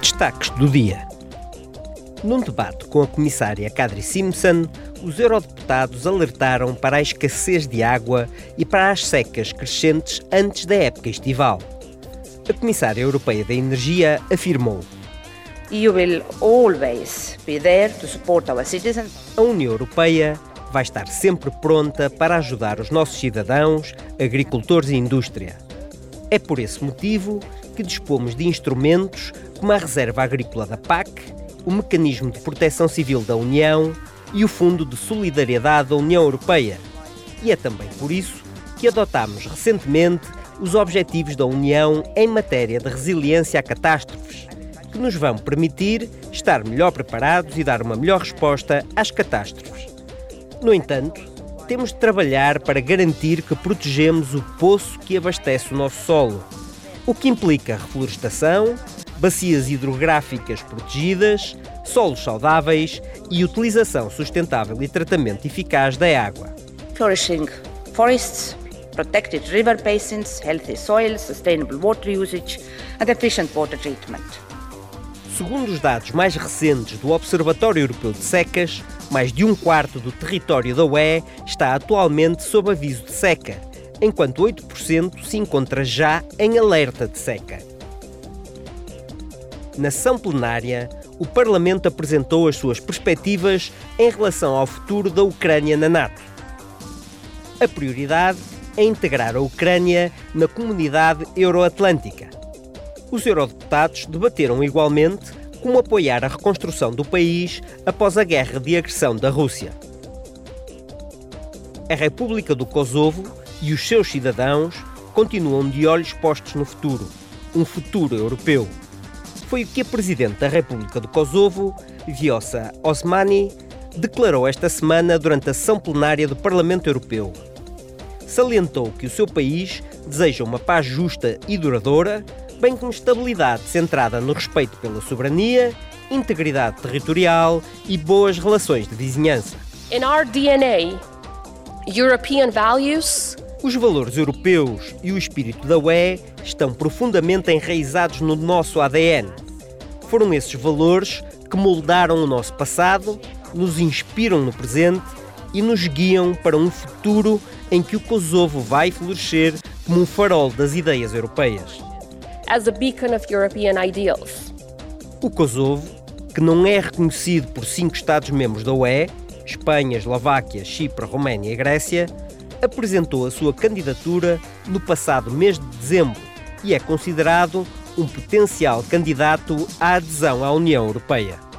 Destaques do dia. Num debate com a comissária Kadri Simpson, os eurodeputados alertaram para a escassez de água e para as secas crescentes antes da época estival. A comissária europeia da Energia afirmou: EU will always be there to support our citizens. A União Europeia vai estar sempre pronta para ajudar os nossos cidadãos, agricultores e indústria. É por esse motivo que dispomos de instrumentos como a Reserva Agrícola da PAC, o Mecanismo de Proteção Civil da União e o Fundo de Solidariedade da União Europeia. E é também por isso que adotámos recentemente os Objetivos da União em matéria de resiliência a catástrofes, que nos vão permitir estar melhor preparados e dar uma melhor resposta às catástrofes. No entanto, temos de trabalhar para garantir que protegemos o poço que abastece o nosso solo, o que implica reflorestação, bacias hidrográficas protegidas, solos saudáveis e utilização sustentável e tratamento eficaz da água. Flourishing forests, protected river basins, healthy soil, sustainable water usage and efficient water treatment. Segundo os dados mais recentes do Observatório Europeu de Secas, mais de um quarto do território da UE está atualmente sob aviso de seca, enquanto 8% se encontra já em alerta de seca. Na sessão plenária, o Parlamento apresentou as suas perspectivas em relação ao futuro da Ucrânia na NATO. A prioridade é integrar a Ucrânia na comunidade euroatlântica. Os eurodeputados debateram igualmente como apoiar a reconstrução do país após a guerra de agressão da Rússia. A República do Kosovo e os seus cidadãos continuam de olhos postos no futuro, um futuro europeu foi o que a Presidente da República do Kosovo, Vjosa Osmani, declarou esta semana durante a sessão plenária do Parlamento Europeu. Salientou que o seu país deseja uma paz justa e duradoura, bem como estabilidade centrada no respeito pela soberania, integridade territorial e boas relações de vizinhança. In our DNA, European values os valores europeus e o espírito da UE estão profundamente enraizados no nosso ADN. Foram esses valores que moldaram o nosso passado, nos inspiram no presente e nos guiam para um futuro em que o Kosovo vai florescer como um farol das ideias europeias. As a beacon of European ideals. O Kosovo, que não é reconhecido por cinco Estados-membros da UE, Espanha, Eslováquia, Chipre, Roménia e Grécia, apresentou a sua candidatura no passado mês de dezembro e é considerado um potencial candidato à adesão à União Europeia.